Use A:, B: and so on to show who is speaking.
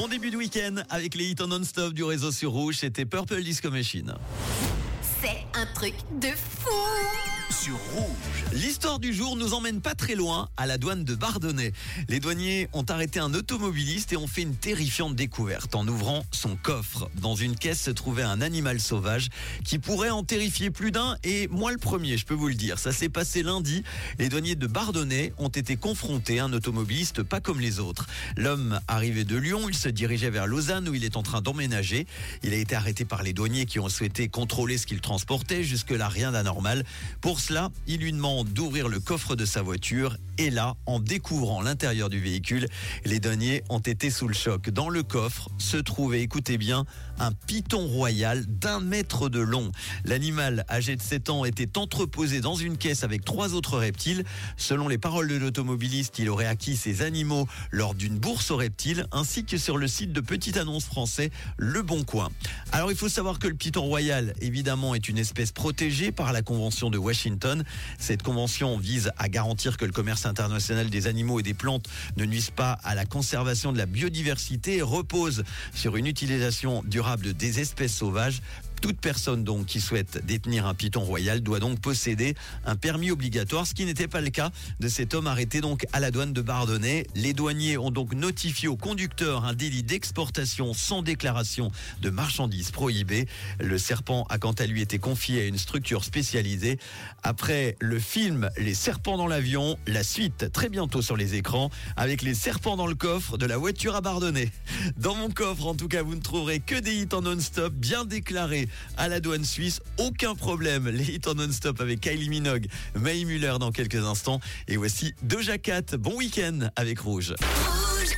A: Bon début de week-end avec les hits en non-stop du réseau sur Rouge. C'était Purple Disco Machine.
B: C'est un truc de fou
A: Rouge. L'histoire du jour nous emmène pas très loin, à la douane de Bardonnay. Les douaniers ont arrêté un automobiliste et ont fait une terrifiante découverte. En ouvrant son coffre, dans une caisse se trouvait un animal sauvage qui pourrait en terrifier plus d'un et moi le premier, je peux vous le dire. Ça s'est passé lundi. Les douaniers de Bardonnay ont été confrontés à un automobiliste pas comme les autres. L'homme arrivé de Lyon, il se dirigeait vers Lausanne où il est en train d'emménager. Il a été arrêté par les douaniers qui ont souhaité contrôler ce qu'il transportait. Jusque-là, rien d'anormal. Pour il lui demande d'ouvrir le coffre de sa voiture et là, en découvrant l'intérieur du véhicule, les douaniers ont été sous le choc. Dans le coffre se trouvait, écoutez bien, un python royal d'un mètre de long. L'animal âgé de 7 ans était entreposé dans une caisse avec trois autres reptiles. Selon les paroles de l'automobiliste, il aurait acquis ces animaux lors d'une bourse aux reptiles ainsi que sur le site de petite annonce français Le Bon Coin. Alors il faut savoir que le python royal, évidemment, est une espèce protégée par la Convention de Washington. Cette convention vise à garantir que le commerce international des animaux et des plantes ne nuisent pas à la conservation de la biodiversité et repose sur une utilisation durable des espèces sauvages toute personne donc qui souhaite détenir un python royal doit donc posséder un permis obligatoire, ce qui n'était pas le cas de cet homme arrêté donc à la douane de Bardonnay. Les douaniers ont donc notifié au conducteur un délit d'exportation sans déclaration de marchandises prohibées. Le serpent a quant à lui été confié à une structure spécialisée. Après le film Les serpents dans l'avion, la suite très bientôt sur les écrans avec les serpents dans le coffre de la voiture à Bardonnay. Dans mon coffre, en tout cas, vous ne trouverez que des hits en non-stop bien déclarés à la douane suisse. Aucun problème. Les hits en non-stop avec Kylie Minogue, May Muller dans quelques instants. Et voici Doja Cat. Bon week-end avec Rouge.
B: Rouge